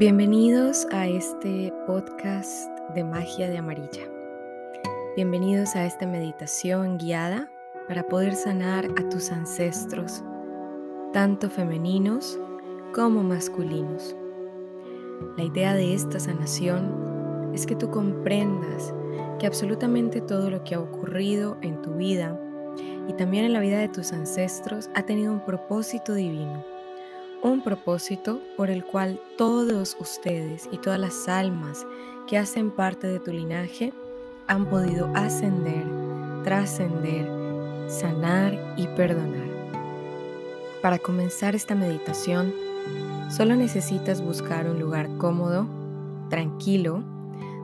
Bienvenidos a este podcast de magia de amarilla. Bienvenidos a esta meditación guiada para poder sanar a tus ancestros, tanto femeninos como masculinos. La idea de esta sanación es que tú comprendas que absolutamente todo lo que ha ocurrido en tu vida y también en la vida de tus ancestros ha tenido un propósito divino un propósito por el cual todos ustedes y todas las almas que hacen parte de tu linaje han podido ascender, trascender, sanar y perdonar. Para comenzar esta meditación, solo necesitas buscar un lugar cómodo, tranquilo,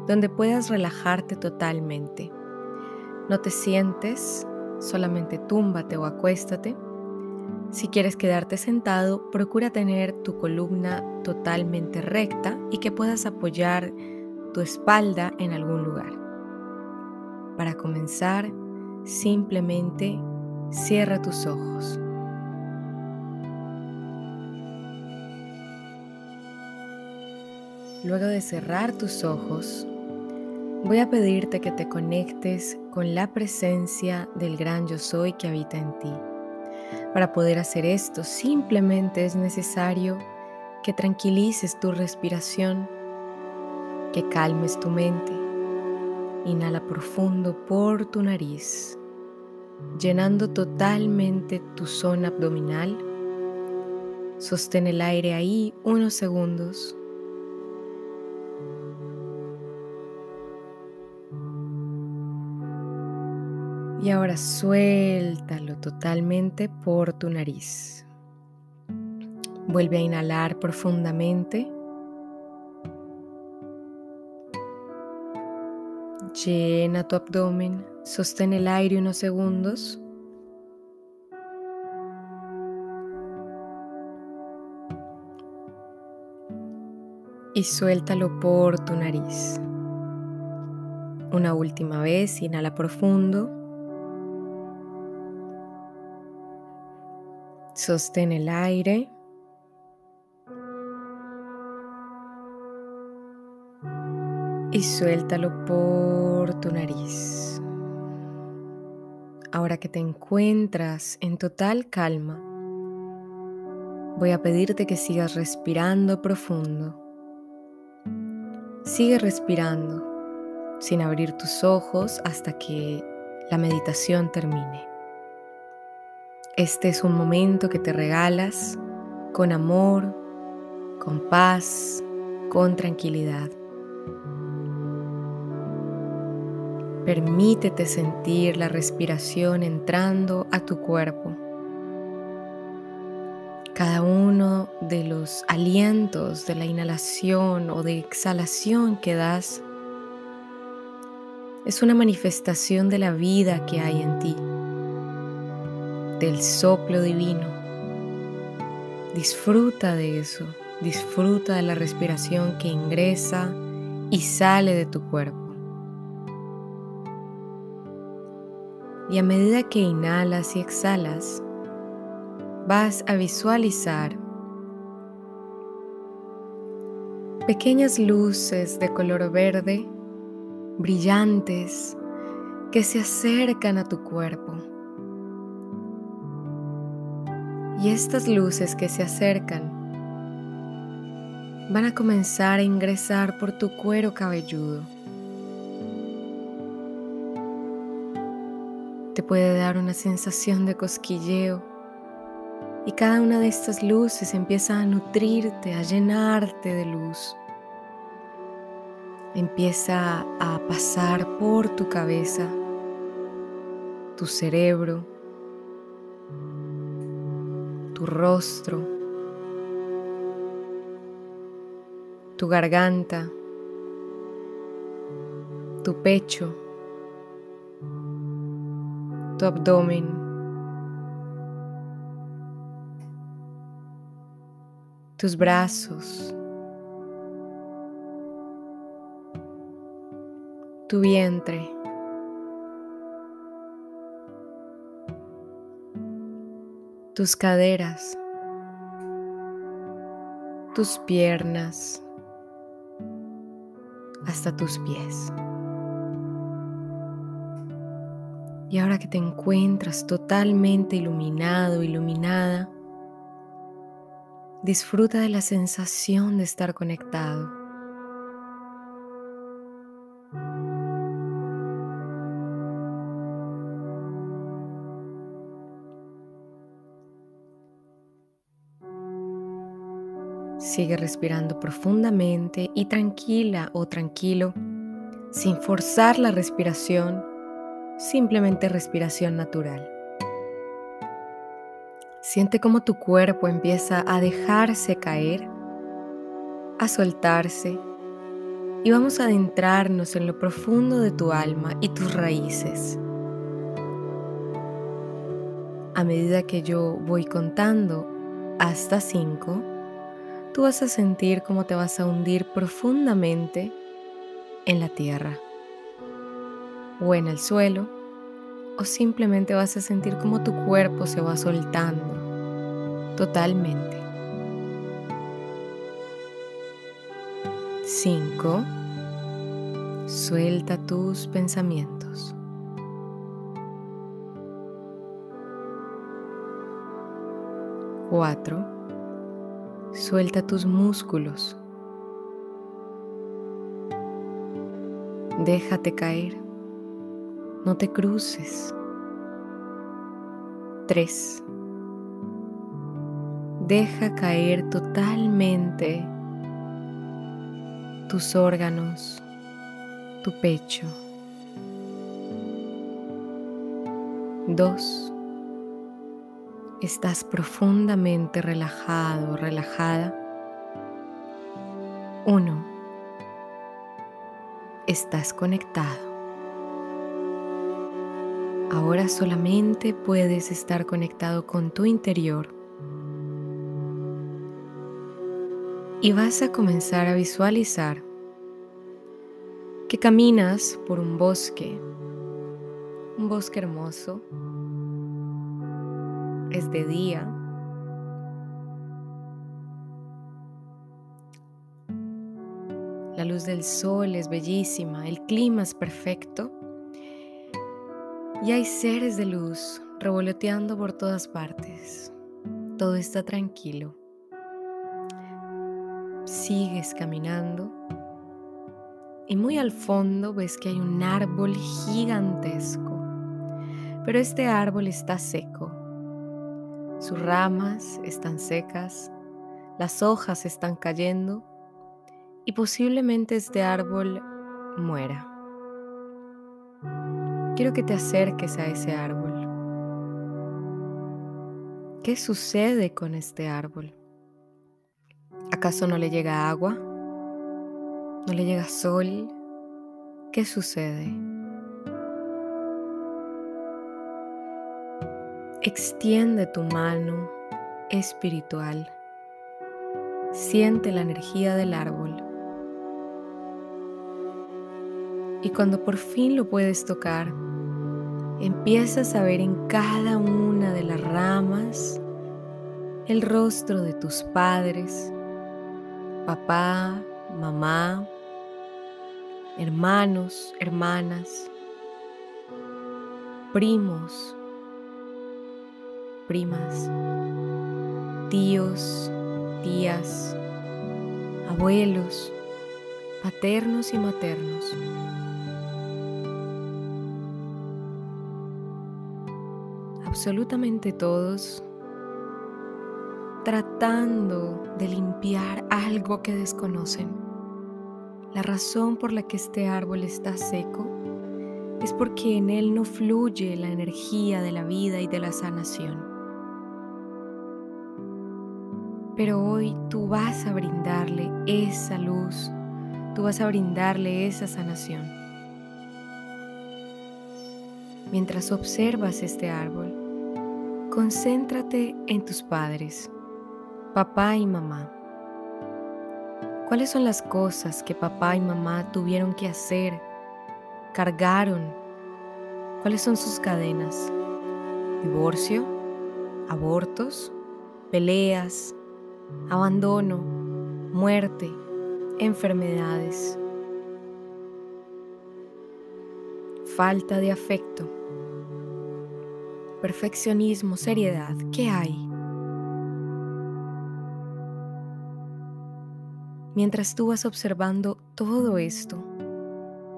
donde puedas relajarte totalmente. No te sientes, solamente túmbate o acuéstate si quieres quedarte sentado, procura tener tu columna totalmente recta y que puedas apoyar tu espalda en algún lugar. Para comenzar, simplemente cierra tus ojos. Luego de cerrar tus ojos, voy a pedirte que te conectes con la presencia del gran yo soy que habita en ti. Para poder hacer esto simplemente es necesario que tranquilices tu respiración, que calmes tu mente. Inhala profundo por tu nariz, llenando totalmente tu zona abdominal. Sostén el aire ahí unos segundos. Y ahora suéltalo totalmente por tu nariz. Vuelve a inhalar profundamente. Llena tu abdomen, sostén el aire unos segundos. Y suéltalo por tu nariz. Una última vez, inhala profundo. Sostén el aire. Y suéltalo por tu nariz. Ahora que te encuentras en total calma, voy a pedirte que sigas respirando profundo. Sigue respirando sin abrir tus ojos hasta que la meditación termine. Este es un momento que te regalas con amor, con paz, con tranquilidad. Permítete sentir la respiración entrando a tu cuerpo. Cada uno de los alientos de la inhalación o de exhalación que das es una manifestación de la vida que hay en ti del soplo divino. Disfruta de eso, disfruta de la respiración que ingresa y sale de tu cuerpo. Y a medida que inhalas y exhalas, vas a visualizar pequeñas luces de color verde, brillantes, que se acercan a tu cuerpo Y estas luces que se acercan van a comenzar a ingresar por tu cuero cabelludo. Te puede dar una sensación de cosquilleo y cada una de estas luces empieza a nutrirte, a llenarte de luz. Empieza a pasar por tu cabeza, tu cerebro, tu rostro, tu garganta, tu pecho, tu abdomen. tus brazos, tu vientre. Tus caderas, tus piernas, hasta tus pies. Y ahora que te encuentras totalmente iluminado, iluminada, disfruta de la sensación de estar conectado. Sigue respirando profundamente y tranquila o tranquilo, sin forzar la respiración, simplemente respiración natural. Siente cómo tu cuerpo empieza a dejarse caer, a soltarse y vamos a adentrarnos en lo profundo de tu alma y tus raíces. A medida que yo voy contando hasta cinco, tú vas a sentir cómo te vas a hundir profundamente en la tierra o en el suelo o simplemente vas a sentir cómo tu cuerpo se va soltando totalmente. 5. Suelta tus pensamientos. 4. Suelta tus músculos. Déjate caer. No te cruces. 3. Deja caer totalmente tus órganos, tu pecho. 2 estás profundamente relajado, relajada. Uno, estás conectado. Ahora solamente puedes estar conectado con tu interior y vas a comenzar a visualizar que caminas por un bosque, un bosque hermoso, es de día. La luz del sol es bellísima, el clima es perfecto y hay seres de luz revoloteando por todas partes. Todo está tranquilo. Sigues caminando y muy al fondo ves que hay un árbol gigantesco, pero este árbol está seco sus ramas están secas, las hojas están cayendo y posiblemente este árbol muera. Quiero que te acerques a ese árbol. ¿Qué sucede con este árbol? ¿Acaso no le llega agua? ¿No le llega sol? ¿Qué sucede? Extiende tu mano espiritual. Siente la energía del árbol. Y cuando por fin lo puedes tocar, empiezas a ver en cada una de las ramas el rostro de tus padres, papá, mamá, hermanos, hermanas, primos, primas, tíos, tías, abuelos, paternos y maternos. Absolutamente todos tratando de limpiar algo que desconocen. La razón por la que este árbol está seco es porque en él no fluye la energía de la vida y de la sanación. Pero hoy tú vas a brindarle esa luz, tú vas a brindarle esa sanación. Mientras observas este árbol, concéntrate en tus padres, papá y mamá. ¿Cuáles son las cosas que papá y mamá tuvieron que hacer, cargaron? ¿Cuáles son sus cadenas? ¿Divorcio? ¿Abortos? ¿Peleas? Abandono, muerte, enfermedades. falta de afecto, perfeccionismo, seriedad, ¿qué hay? Mientras tú vas observando todo esto,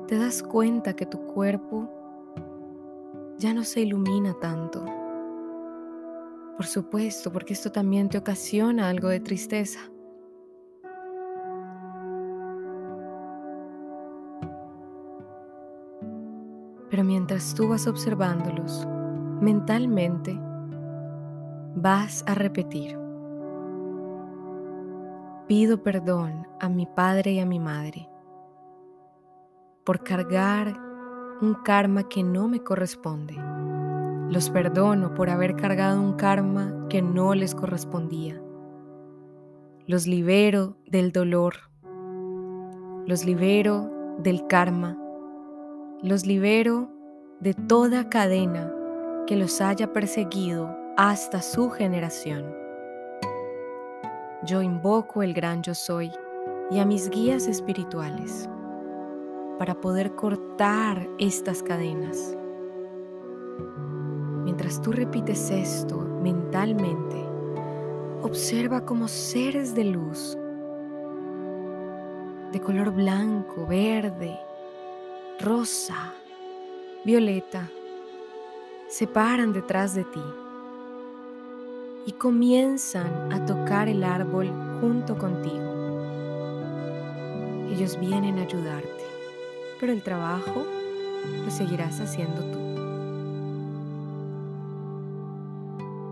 te das cuenta que tu cuerpo ya no se ilumina tanto. Por supuesto, porque esto también te ocasiona algo de tristeza. Pero mientras tú vas observándolos, mentalmente vas a repetir. Pido perdón a mi padre y a mi madre por cargar un karma que no me corresponde. Los perdono por haber cargado un karma que no les correspondía. Los libero del dolor. Los libero del karma. Los libero de toda cadena que los haya perseguido hasta su generación. Yo invoco el gran yo soy y a mis guías espirituales para poder cortar estas cadenas. Mientras tú repites esto mentalmente, observa como seres de luz, de color blanco, verde, rosa, violeta, se paran detrás de ti y comienzan a tocar el árbol junto contigo. Ellos vienen a ayudarte, pero el trabajo lo seguirás haciendo tú.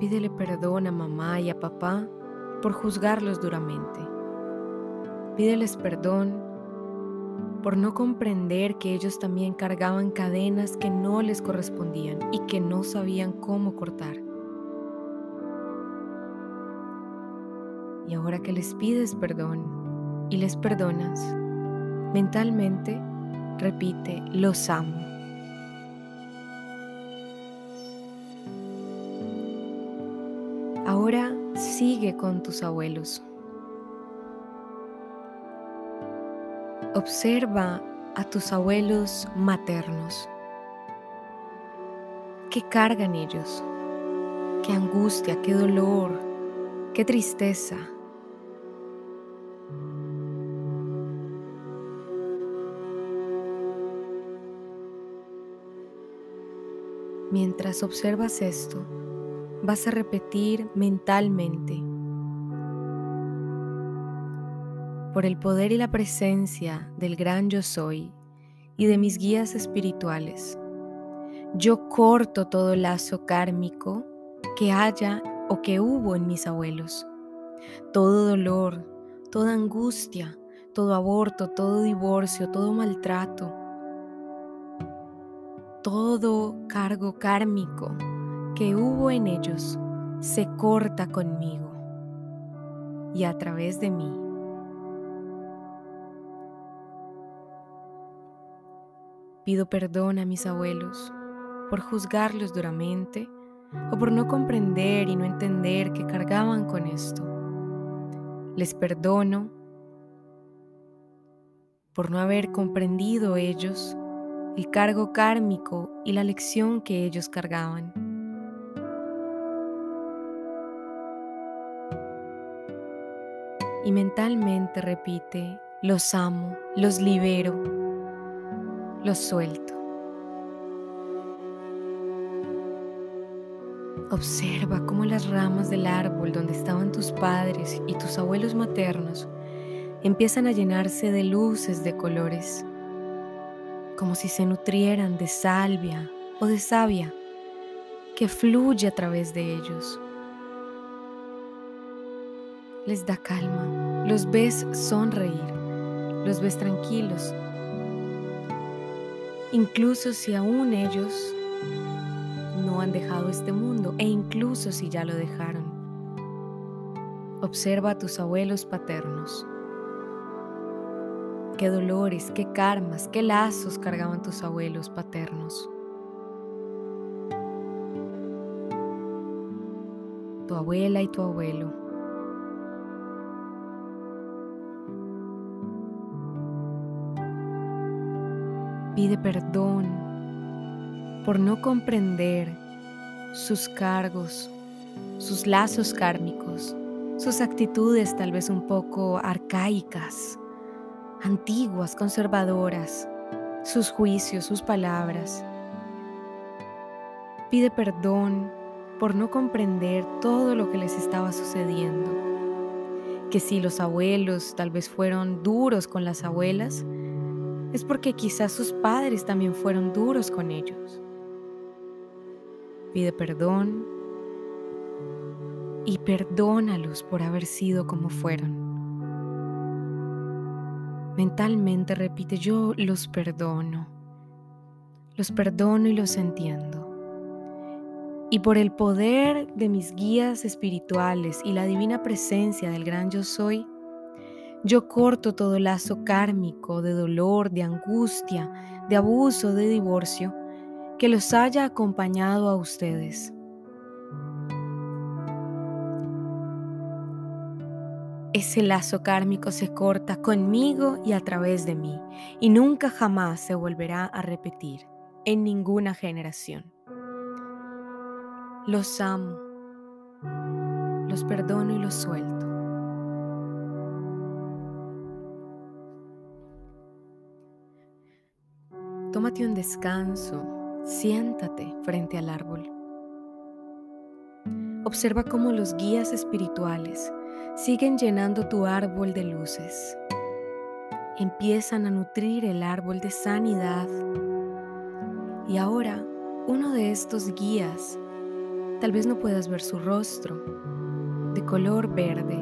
Pídele perdón a mamá y a papá por juzgarlos duramente. Pídeles perdón por no comprender que ellos también cargaban cadenas que no les correspondían y que no sabían cómo cortar. Y ahora que les pides perdón y les perdonas, mentalmente repite, los amo. Ahora sigue con tus abuelos. Observa a tus abuelos maternos. ¿Qué cargan ellos? ¿Qué angustia? ¿Qué dolor? ¿Qué tristeza? Mientras observas esto, vas a repetir mentalmente, por el poder y la presencia del gran yo soy y de mis guías espirituales, yo corto todo lazo kármico que haya o que hubo en mis abuelos, todo dolor, toda angustia, todo aborto, todo divorcio, todo maltrato, todo cargo kármico que hubo en ellos se corta conmigo y a través de mí. Pido perdón a mis abuelos por juzgarlos duramente o por no comprender y no entender que cargaban con esto. Les perdono por no haber comprendido ellos el cargo kármico y la lección que ellos cargaban. Y mentalmente repite, los amo, los libero, los suelto. Observa cómo las ramas del árbol donde estaban tus padres y tus abuelos maternos empiezan a llenarse de luces de colores como si se nutrieran de salvia o de savia que fluye a través de ellos. Les da calma, los ves sonreír, los ves tranquilos, incluso si aún ellos no han dejado este mundo e incluso si ya lo dejaron. Observa a tus abuelos paternos qué dolores, qué karmas, qué lazos cargaban tus abuelos paternos. Tu abuela y tu abuelo. Pide perdón por no comprender sus cargos, sus lazos kármicos, sus actitudes tal vez un poco arcaicas, antiguas, conservadoras, sus juicios, sus palabras. Pide perdón por no comprender todo lo que les estaba sucediendo. Que si los abuelos tal vez fueron duros con las abuelas, es porque quizás sus padres también fueron duros con ellos. Pide perdón y perdónalos por haber sido como fueron. Mentalmente repite, yo los perdono, los perdono y los entiendo. Y por el poder de mis guías espirituales y la divina presencia del gran yo soy, yo corto todo lazo kármico de dolor, de angustia, de abuso, de divorcio, que los haya acompañado a ustedes. Ese lazo kármico se corta conmigo y a través de mí, y nunca jamás se volverá a repetir en ninguna generación. Los amo, los perdono y los suelto. Tómate un descanso, siéntate frente al árbol. Observa cómo los guías espirituales siguen llenando tu árbol de luces. Empiezan a nutrir el árbol de sanidad. Y ahora uno de estos guías Tal vez no puedas ver su rostro, de color verde,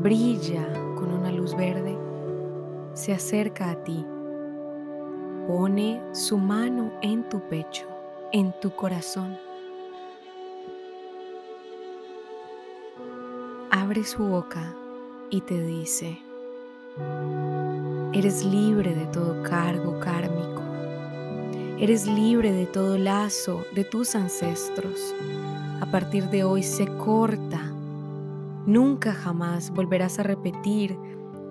brilla con una luz verde, se acerca a ti, pone su mano en tu pecho, en tu corazón. Abre su boca y te dice, eres libre de todo cargo kármico, eres libre de todo lazo de tus ancestros a partir de hoy se corta. Nunca jamás volverás a repetir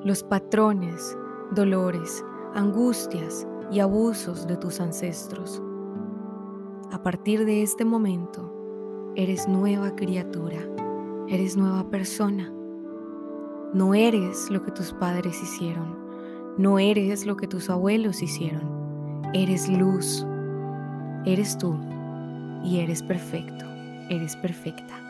los patrones, dolores, angustias y abusos de tus ancestros. A partir de este momento, eres nueva criatura, eres nueva persona. No eres lo que tus padres hicieron, no eres lo que tus abuelos hicieron, eres luz, eres tú y eres perfecto eres perfecta.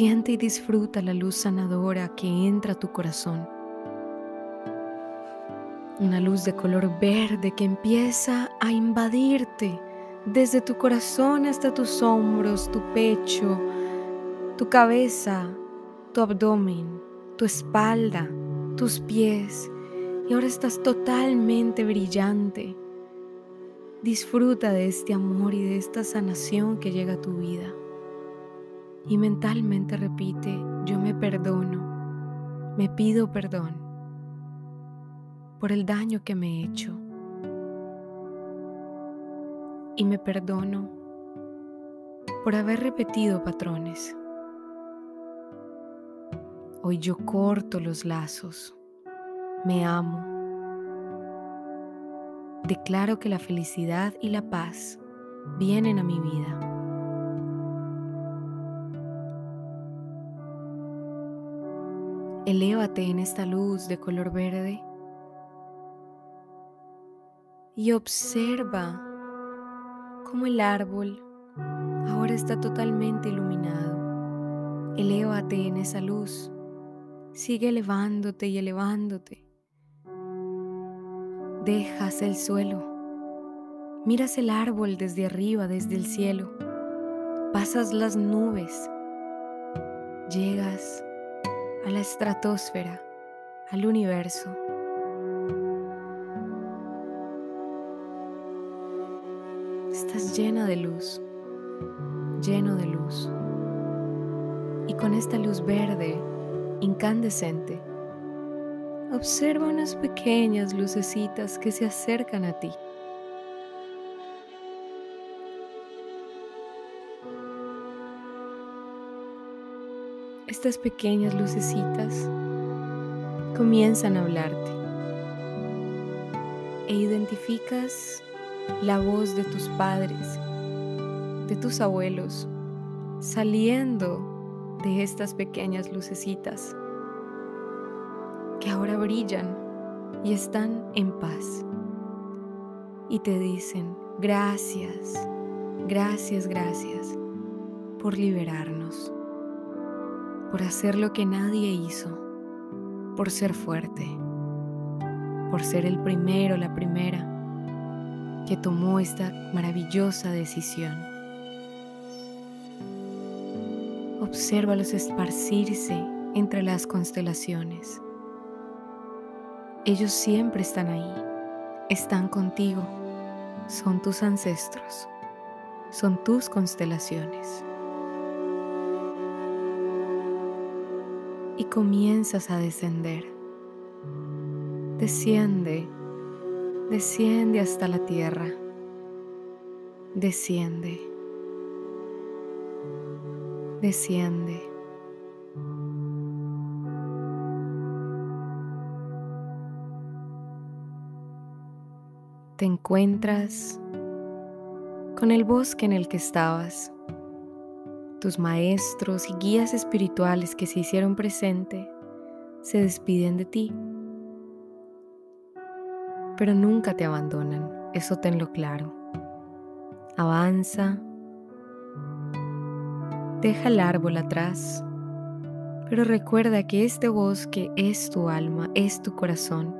Siente y disfruta la luz sanadora que entra a tu corazón. Una luz de color verde que empieza a invadirte desde tu corazón hasta tus hombros, tu pecho, tu cabeza, tu abdomen, tu espalda, tus pies. Y ahora estás totalmente brillante, Disfruta de este amor y de esta sanación que llega a tu vida. Y mentalmente repite, yo me perdono, me pido perdón por el daño que me he hecho. Y me perdono por haber repetido patrones. Hoy yo corto los lazos, me amo declaro que la felicidad y la paz vienen a mi vida. Elévate en esta luz de color verde y observa cómo el árbol ahora está totalmente iluminado. Elévate en esa luz. Sigue elevándote y elevándote. Dejas el suelo. Miras el árbol desde arriba, desde el cielo. Pasas las nubes. Llegas a la estratosfera, al universo. Estás llena de luz, lleno de luz. Y con esta luz verde, incandescente, observa unas pequeñas lucecitas que se acercan a ti. Estas pequeñas lucecitas comienzan a hablarte e identificas la voz de tus padres, de tus abuelos, saliendo de estas pequeñas lucecitas que ahora brillan y están en paz. Y te dicen, gracias, gracias, gracias por liberarnos, por hacer lo que nadie hizo, por ser fuerte, por ser el primero, la primera que tomó esta maravillosa decisión. Obsérvalos esparcirse entre las constelaciones. Ellos siempre están ahí, están contigo, son tus ancestros, son tus constelaciones. Y comienzas a descender. Desciende Desciende hasta la tierra. Desciende. Desciende. Te encuentras con el bosque en el que estabas. Tus maestros y guías espirituales que se hicieron presente se despiden de ti pero nunca te abandonan, eso tenlo claro. Avanza, deja el árbol atrás, pero recuerda que este bosque es tu alma, es tu corazón.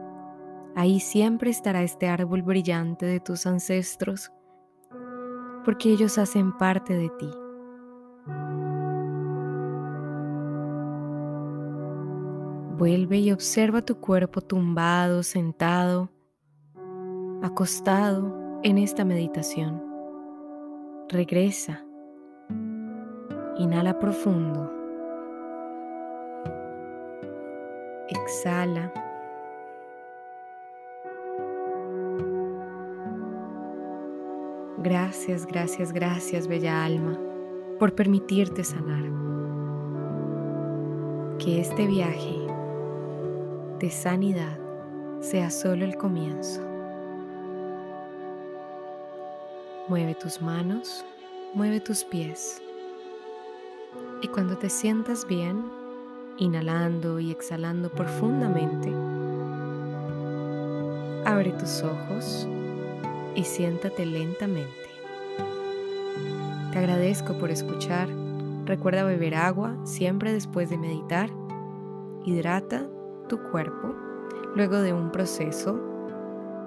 Ahí siempre estará este árbol brillante de tus ancestros, porque ellos hacen parte de ti. Vuelve y observa tu cuerpo tumbado, sentado, acostado en esta meditación. Regresa. Inhala profundo. Exhala. Gracias, gracias, gracias, bella alma, por permitirte sanar. Que este viaje de sanidad sea solo el comienzo. Mueve tus manos, mueve tus pies. Y cuando te sientas bien, inhalando y exhalando profundamente, abre tus ojos y siéntate lentamente. Te agradezco por escuchar. Recuerda beber agua siempre después de meditar. Hidrata tu cuerpo luego de un proceso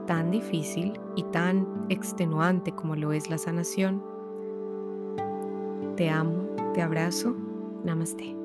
tan difícil y tan extenuante como lo es la sanación. Te amo, te abrazo, namaste.